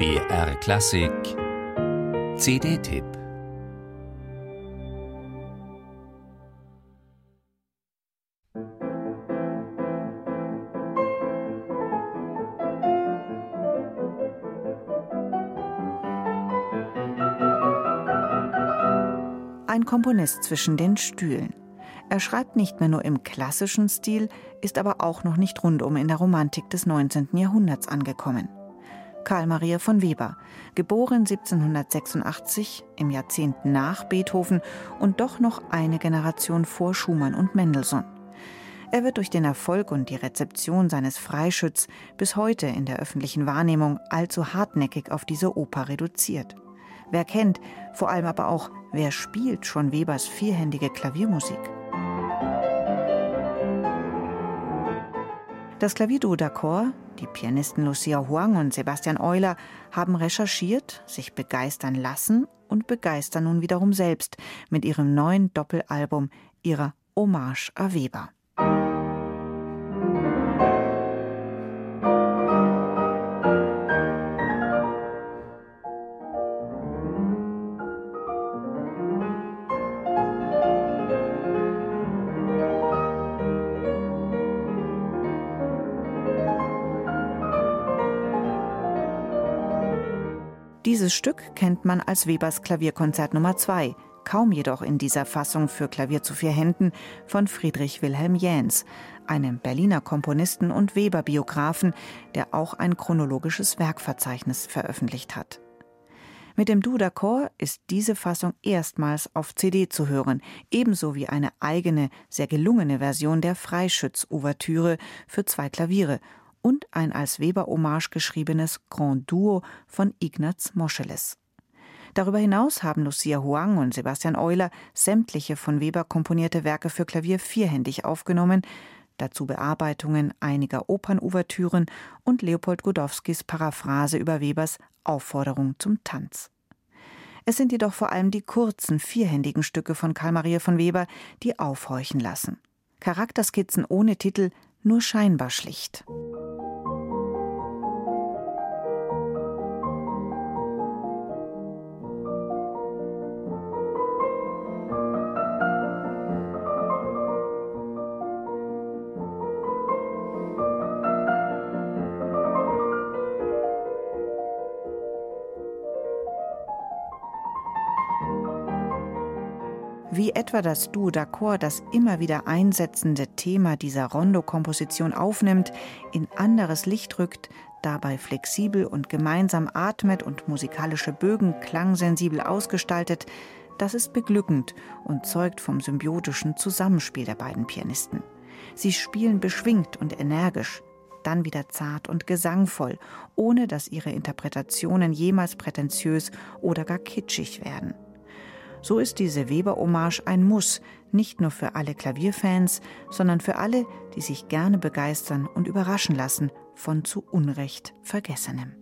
BR Klassik CD-Tipp Ein Komponist zwischen den Stühlen. Er schreibt nicht mehr nur im klassischen Stil, ist aber auch noch nicht rundum in der Romantik des 19. Jahrhunderts angekommen. Karl Maria von Weber, geboren 1786 im Jahrzehnt nach Beethoven und doch noch eine Generation vor Schumann und Mendelssohn. Er wird durch den Erfolg und die Rezeption seines Freischütz bis heute in der öffentlichen Wahrnehmung allzu hartnäckig auf diese Oper reduziert. Wer kennt, vor allem aber auch, wer spielt schon Webers vierhändige Klaviermusik? Das Klavierduo d'Accord, die Pianisten Lucia Huang und Sebastian Euler, haben recherchiert, sich begeistern lassen und begeistern nun wiederum selbst mit ihrem neuen Doppelalbum, ihrer Hommage à Weber. Dieses Stück kennt man als Webers Klavierkonzert Nummer 2, kaum jedoch in dieser Fassung für Klavier zu vier Händen von Friedrich Wilhelm Jähns, einem Berliner Komponisten und Weber-Biografen, der auch ein chronologisches Werkverzeichnis veröffentlicht hat. Mit dem Duda-Chor ist diese Fassung erstmals auf CD zu hören, ebenso wie eine eigene, sehr gelungene Version der Freischütz-Ouvertüre für zwei Klaviere und ein als Weber-Hommage geschriebenes Grand Duo von Ignaz Moscheles. Darüber hinaus haben Lucia Huang und Sebastian Euler sämtliche von Weber komponierte Werke für Klavier vierhändig aufgenommen, dazu Bearbeitungen einiger Opernouvertüren und Leopold Godowskis Paraphrase über Webers Aufforderung zum Tanz. Es sind jedoch vor allem die kurzen, vierhändigen Stücke von Karl Maria von Weber, die aufhorchen lassen. Charakterskizzen ohne Titel, nur scheinbar schlicht. Wie etwa das Duo d'Accord das immer wieder einsetzende Thema dieser Rondo-Komposition aufnimmt, in anderes Licht rückt, dabei flexibel und gemeinsam atmet und musikalische Bögen klangsensibel ausgestaltet, das ist beglückend und zeugt vom symbiotischen Zusammenspiel der beiden Pianisten. Sie spielen beschwingt und energisch, dann wieder zart und gesangvoll, ohne dass ihre Interpretationen jemals prätentiös oder gar kitschig werden. So ist diese Weber-Hommage ein Muss, nicht nur für alle Klavierfans, sondern für alle, die sich gerne begeistern und überraschen lassen von zu Unrecht Vergessenem.